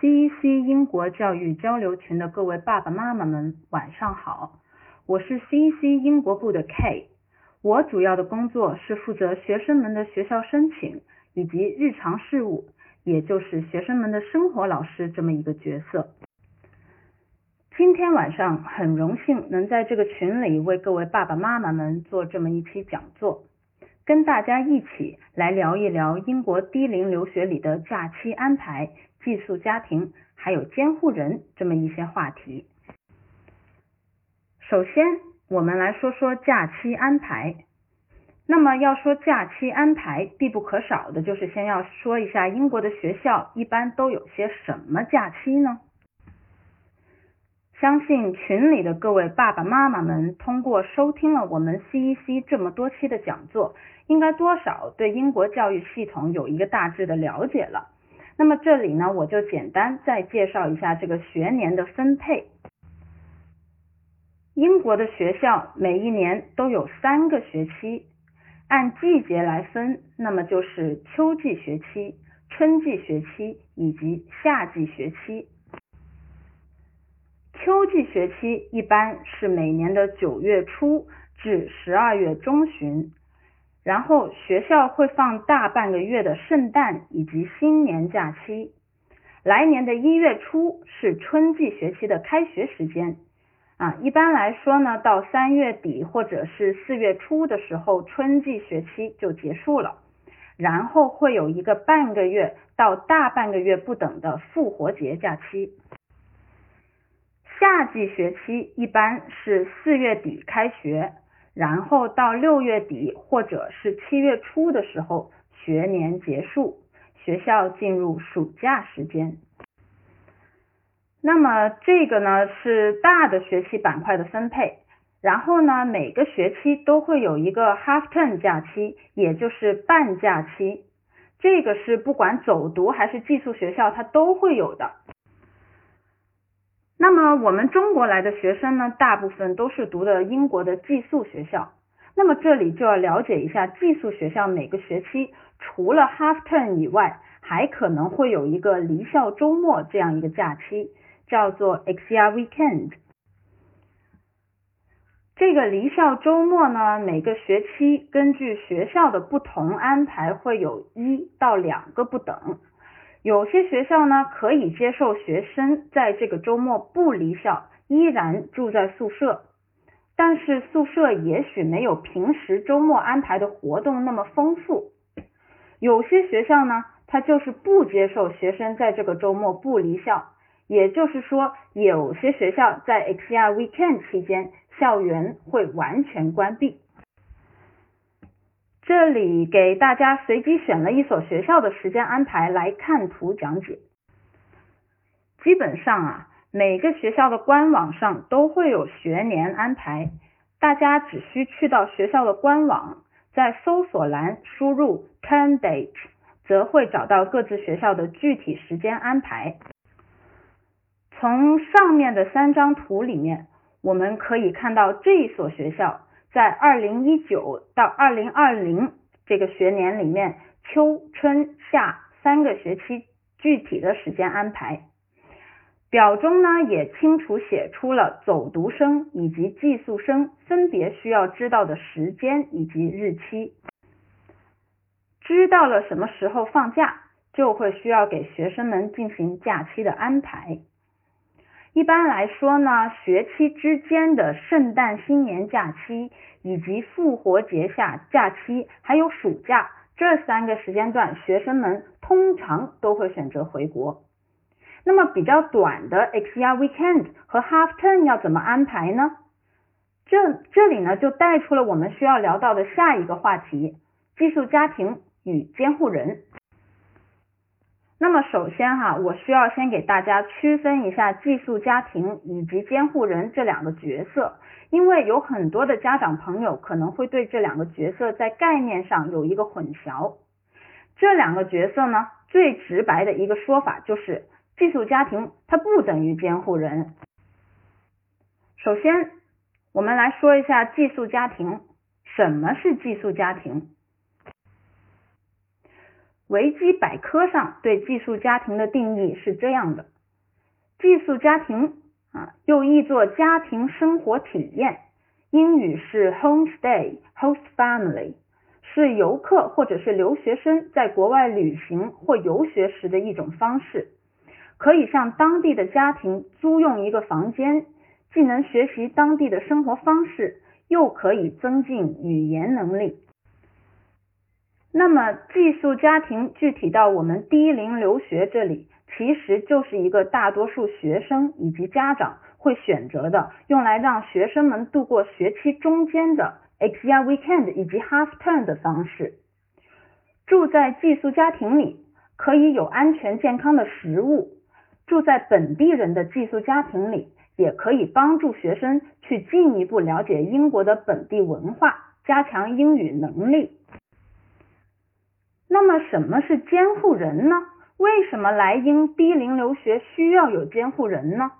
CEC 英国教育交流群的各位爸爸妈妈们，晚上好！我是 CEC 英国部的 K，我主要的工作是负责学生们的学校申请以及日常事务，也就是学生们的生活老师这么一个角色。今天晚上很荣幸能在这个群里为各位爸爸妈妈们做这么一期讲座，跟大家一起来聊一聊英国低龄留学里的假期安排。寄宿家庭还有监护人这么一些话题。首先，我们来说说假期安排。那么要说假期安排，必不可少的就是先要说一下英国的学校一般都有些什么假期呢？相信群里的各位爸爸妈妈们通过收听了我们 CEC 这么多期的讲座，应该多少对英国教育系统有一个大致的了解了。那么这里呢，我就简单再介绍一下这个学年的分配。英国的学校每一年都有三个学期，按季节来分，那么就是秋季学期、春季学期以及夏季学期。秋季学期一般是每年的九月初至十二月中旬。然后学校会放大半个月的圣诞以及新年假期。来年的一月初是春季学期的开学时间啊，一般来说呢，到三月底或者是四月初的时候，春季学期就结束了。然后会有一个半个月到大半个月不等的复活节假期。夏季学期一般是四月底开学。然后到六月底或者是七月初的时候，学年结束，学校进入暑假时间。那么这个呢是大的学期板块的分配。然后呢，每个学期都会有一个 half term 假期，也就是半假期。这个是不管走读还是寄宿学校，它都会有的。那么我们中国来的学生呢，大部分都是读的英国的寄宿学校。那么这里就要了解一下寄宿学校每个学期除了 half term 以外，还可能会有一个离校周末这样一个假期，叫做 EXIA weekend。这个离校周末呢，每个学期根据学校的不同安排，会有一到两个不等。有些学校呢可以接受学生在这个周末不离校，依然住在宿舍，但是宿舍也许没有平时周末安排的活动那么丰富。有些学校呢，它就是不接受学生在这个周末不离校，也就是说，有些学校在 XR Weekend 期间，校园会完全关闭。这里给大家随机选了一所学校的时间安排来看图讲解。基本上啊，每个学校的官网上都会有学年安排，大家只需去到学校的官网，在搜索栏输入 term date，则会找到各自学校的具体时间安排。从上面的三张图里面，我们可以看到这一所学校。在二零一九到二零二零这个学年里面，秋春夏三个学期具体的时间安排表中呢，也清楚写出了走读生以及寄宿生分别需要知道的时间以及日期。知道了什么时候放假，就会需要给学生们进行假期的安排。一般来说呢，学期之间的圣诞新年假期，以及复活节下假期，还有暑假这三个时间段，学生们通常都会选择回国。那么比较短的 XR weekend 和 half term 要怎么安排呢？这这里呢就带出了我们需要聊到的下一个话题：寄宿家庭与监护人。那么首先哈，我需要先给大家区分一下寄宿家庭以及监护人这两个角色，因为有很多的家长朋友可能会对这两个角色在概念上有一个混淆。这两个角色呢，最直白的一个说法就是寄宿家庭它不等于监护人。首先，我们来说一下寄宿家庭，什么是寄宿家庭？维基百科上对寄宿家庭的定义是这样的：寄宿家庭啊，又译作家庭生活体验，英语是 homestay（host family），是游客或者是留学生在国外旅行或游学时的一种方式，可以向当地的家庭租用一个房间，既能学习当地的生活方式，又可以增进语言能力。那么寄宿家庭具体到我们低龄留学这里，其实就是一个大多数学生以及家长会选择的，用来让学生们度过学期中间的 exam weekend 以及 half term 的方式。住在寄宿家庭里，可以有安全健康的食物；住在本地人的寄宿家庭里，也可以帮助学生去进一步了解英国的本地文化，加强英语能力。那么什么是监护人呢？为什么来英低龄留学需要有监护人呢？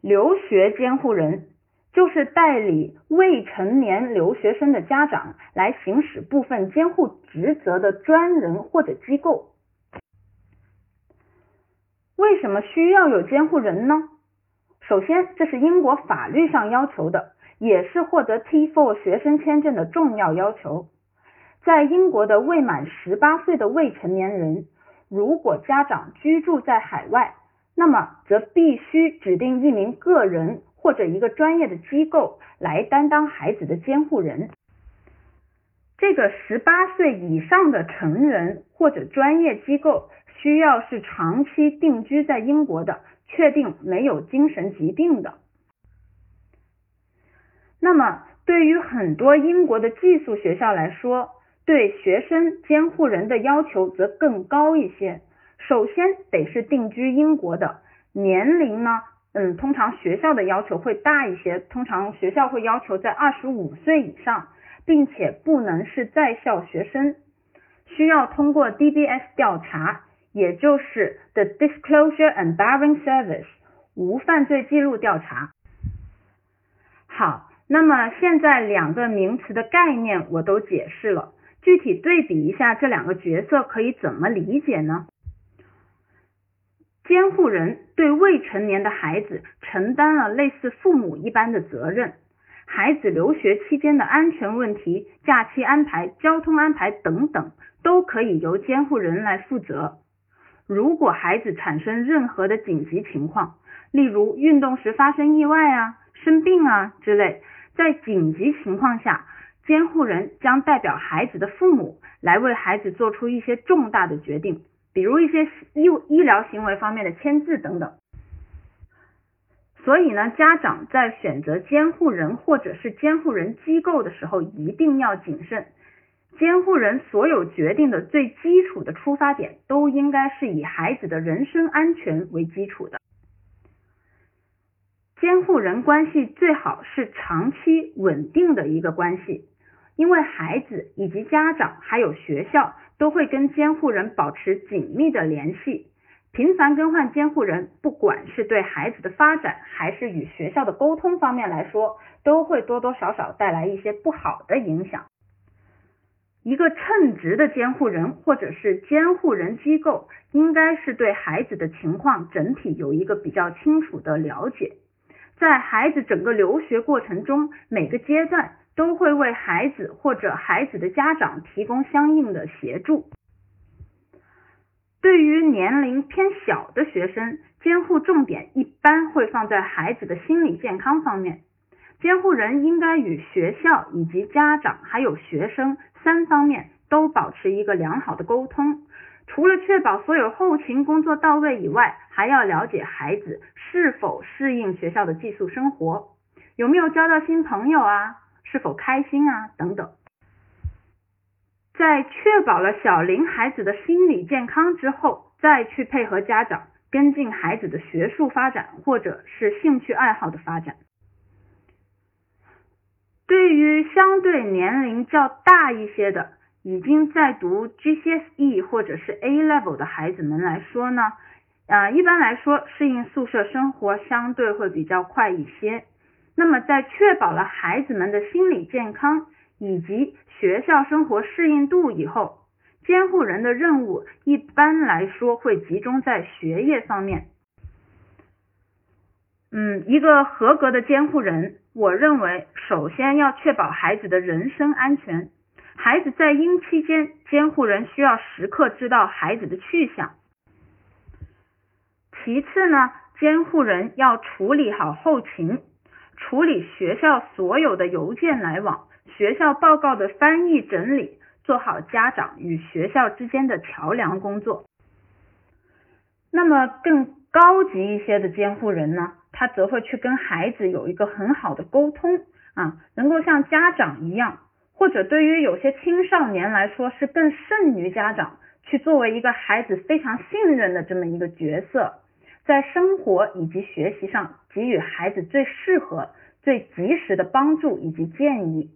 留学监护人就是代理未成年留学生的家长来行使部分监护职责的专人或者机构。为什么需要有监护人呢？首先，这是英国法律上要求的，也是获得 T4 学生签证的重要要求。在英国的未满十八岁的未成年人，如果家长居住在海外，那么则必须指定一名个人或者一个专业的机构来担当孩子的监护人。这个十八岁以上的成人或者专业机构需要是长期定居在英国的，确定没有精神疾病的。那么，对于很多英国的寄宿学校来说，对学生监护人的要求则更高一些。首先得是定居英国的，年龄呢，嗯，通常学校的要求会大一些，通常学校会要求在二十五岁以上，并且不能是在校学生，需要通过 DBS 调查，也就是 The Disclosure and Barring Service 无犯罪记录调查。好，那么现在两个名词的概念我都解释了。具体对比一下这两个角色可以怎么理解呢？监护人对未成年的孩子承担了类似父母一般的责任，孩子留学期间的安全问题、假期安排、交通安排等等都可以由监护人来负责。如果孩子产生任何的紧急情况，例如运动时发生意外啊、生病啊之类，在紧急情况下。监护人将代表孩子的父母来为孩子做出一些重大的决定，比如一些医医疗行为方面的签字等等。所以呢，家长在选择监护人或者是监护人机构的时候一定要谨慎。监护人所有决定的最基础的出发点都应该是以孩子的人身安全为基础的。监护人关系最好是长期稳定的一个关系。因为孩子以及家长还有学校都会跟监护人保持紧密的联系，频繁更换监护人，不管是对孩子的发展还是与学校的沟通方面来说，都会多多少少带来一些不好的影响。一个称职的监护人或者是监护人机构，应该是对孩子的情况整体有一个比较清楚的了解，在孩子整个留学过程中每个阶段。都会为孩子或者孩子的家长提供相应的协助。对于年龄偏小的学生，监护重点一般会放在孩子的心理健康方面。监护人应该与学校以及家长还有学生三方面都保持一个良好的沟通。除了确保所有后勤工作到位以外，还要了解孩子是否适应学校的寄宿生活，有没有交到新朋友啊。是否开心啊？等等，在确保了小龄孩子的心理健康之后，再去配合家长跟进孩子的学术发展或者是兴趣爱好的发展。对于相对年龄较大一些的，已经在读 GCSE 或者是 A Level 的孩子们来说呢，呃，一般来说适应宿舍生活相对会比较快一些。那么，在确保了孩子们的心理健康以及学校生活适应度以后，监护人的任务一般来说会集中在学业方面。嗯，一个合格的监护人，我认为首先要确保孩子的人身安全。孩子在婴期间，监护人需要时刻知道孩子的去向。其次呢，监护人要处理好后勤，处理学校所有的邮件来往、学校报告的翻译整理，做好家长与学校之间的桥梁工作。那么更高级一些的监护人呢？他则会去跟孩子有一个很好的沟通啊，能够像家长一样，或者对于有些青少年来说是更胜于家长，去作为一个孩子非常信任的这么一个角色，在生活以及学习上给予孩子最适合、最及时的帮助以及建议。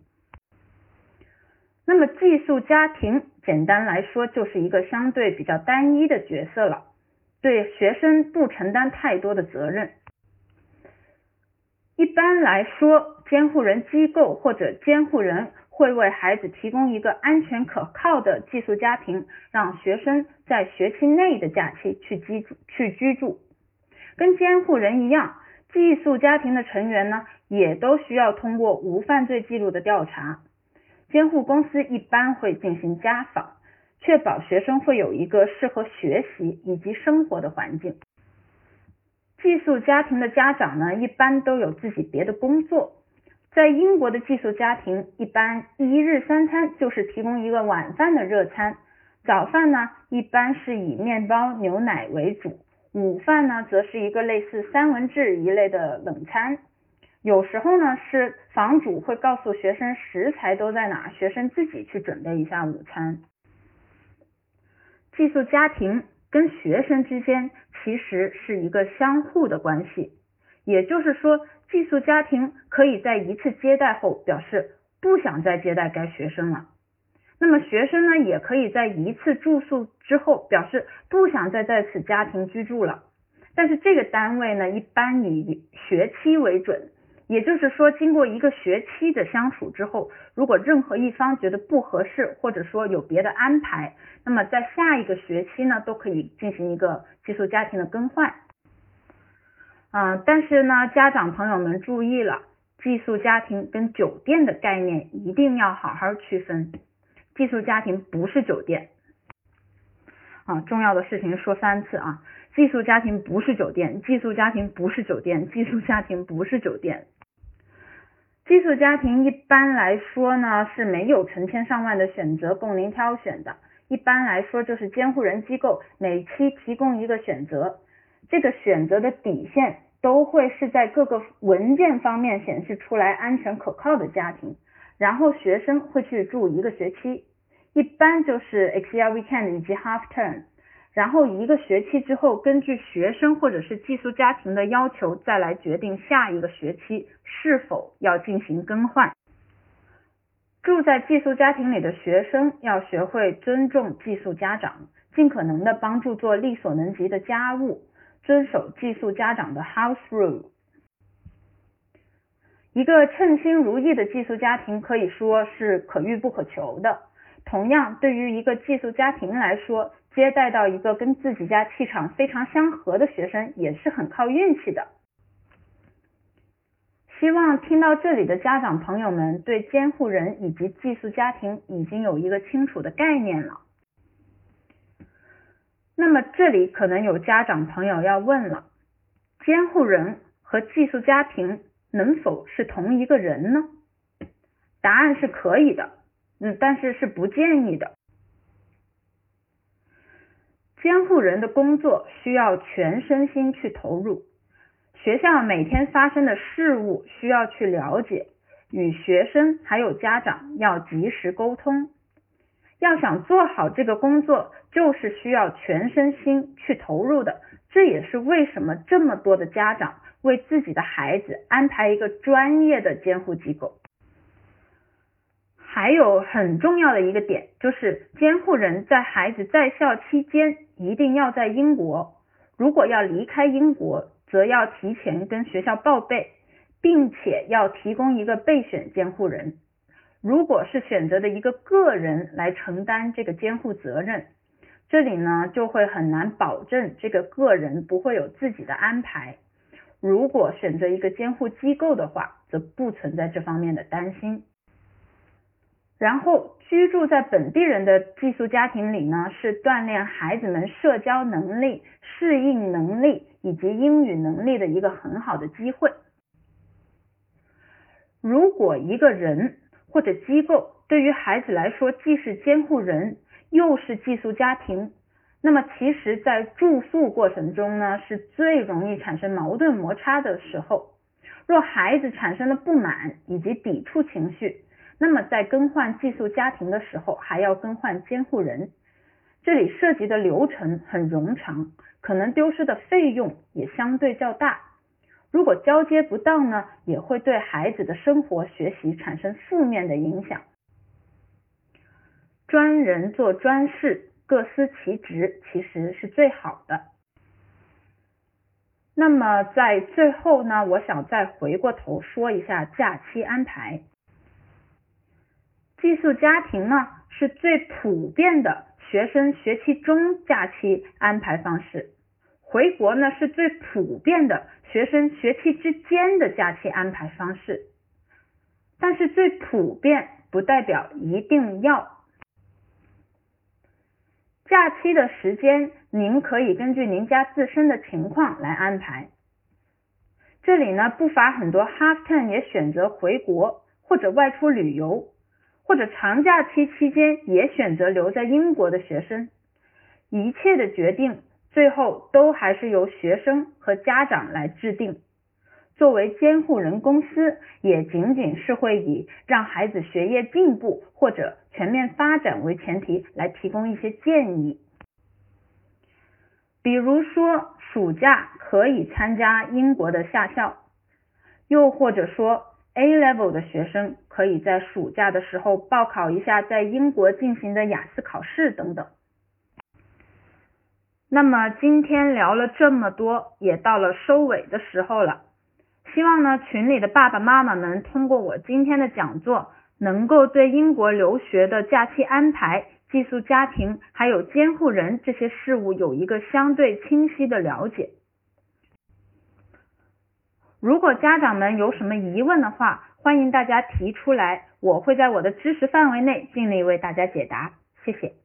那么寄宿家庭，简单来说就是一个相对比较单一的角色了，对学生不承担太多的责任。一般来说，监护人机构或者监护人会为孩子提供一个安全可靠的寄宿家庭，让学生在学期内的假期去居住。去居住。跟监护人一样，寄宿家庭的成员呢，也都需要通过无犯罪记录的调查。监护公司一般会进行家访，确保学生会有一个适合学习以及生活的环境。寄宿家庭的家长呢，一般都有自己别的工作。在英国的寄宿家庭，一般一日三餐就是提供一个晚饭的热餐，早饭呢一般是以面包、牛奶为主，午饭呢则是一个类似三文治一类的冷餐。有时候呢是房主会告诉学生食材都在哪，学生自己去准备一下午餐。寄宿家庭。跟学生之间其实是一个相互的关系，也就是说，寄宿家庭可以在一次接待后表示不想再接待该学生了。那么学生呢，也可以在一次住宿之后表示不想再在此家庭居住了。但是这个单位呢，一般以学期为准。也就是说，经过一个学期的相处之后，如果任何一方觉得不合适，或者说有别的安排，那么在下一个学期呢，都可以进行一个寄宿家庭的更换。啊，但是呢，家长朋友们注意了，寄宿家庭跟酒店的概念一定要好好区分。寄宿家庭不是酒店。啊，重要的事情说三次啊，寄宿家庭不是酒店，寄宿家庭不是酒店，寄宿家庭不是酒店。寄宿家庭一般来说呢是没有成千上万的选择供您挑选的，一般来说就是监护人机构每期提供一个选择，这个选择的底线都会是在各个文件方面显示出来安全可靠的家庭，然后学生会去住一个学期，一般就是 Excel weekend 以及 half term。然后一个学期之后，根据学生或者是寄宿家庭的要求，再来决定下一个学期是否要进行更换。住在寄宿家庭里的学生要学会尊重寄宿家长，尽可能的帮助做力所能及的家务，遵守寄宿家长的 house rule。一个称心如意的寄宿家庭可以说是可遇不可求的。同样，对于一个寄宿家庭来说，接待到一个跟自己家气场非常相合的学生，也是很靠运气的。希望听到这里的家长朋友们对监护人以及寄宿家庭已经有一个清楚的概念了。那么这里可能有家长朋友要问了：监护人和寄宿家庭能否是同一个人呢？答案是可以的，嗯，但是是不建议的。监护人的工作需要全身心去投入，学校每天发生的事物需要去了解，与学生还有家长要及时沟通。要想做好这个工作，就是需要全身心去投入的。这也是为什么这么多的家长为自己的孩子安排一个专业的监护机构。还有很重要的一个点，就是监护人在孩子在校期间一定要在英国，如果要离开英国，则要提前跟学校报备，并且要提供一个备选监护人。如果是选择的一个个人来承担这个监护责任，这里呢就会很难保证这个个人不会有自己的安排。如果选择一个监护机构的话，则不存在这方面的担心。然后居住在本地人的寄宿家庭里呢，是锻炼孩子们社交能力、适应能力以及英语能力的一个很好的机会。如果一个人或者机构对于孩子来说既是监护人又是寄宿家庭，那么其实，在住宿过程中呢，是最容易产生矛盾摩擦的时候。若孩子产生了不满以及抵触情绪，那么在更换寄宿家庭的时候，还要更换监护人，这里涉及的流程很冗长，可能丢失的费用也相对较大。如果交接不当呢，也会对孩子的生活学习产生负面的影响。专人做专事，各司其职，其实是最好的。那么在最后呢，我想再回过头说一下假期安排。寄宿家庭呢是最普遍的学生学期中假期安排方式。回国呢是最普遍的学生学期之间的假期安排方式，但是最普遍不代表一定要。假期的时间您可以根据您家自身的情况来安排。这里呢不乏很多 half term 也选择回国或者外出旅游，或者长假期期间也选择留在英国的学生，一切的决定。最后都还是由学生和家长来制定。作为监护人公司，也仅仅是会以让孩子学业进步或者全面发展为前提来提供一些建议。比如说，暑假可以参加英国的夏校，又或者说 A level 的学生可以在暑假的时候报考一下在英国进行的雅思考试等等。那么今天聊了这么多，也到了收尾的时候了。希望呢群里的爸爸妈妈们通过我今天的讲座，能够对英国留学的假期安排、寄宿家庭还有监护人这些事务有一个相对清晰的了解。如果家长们有什么疑问的话，欢迎大家提出来，我会在我的知识范围内尽力为大家解答。谢谢。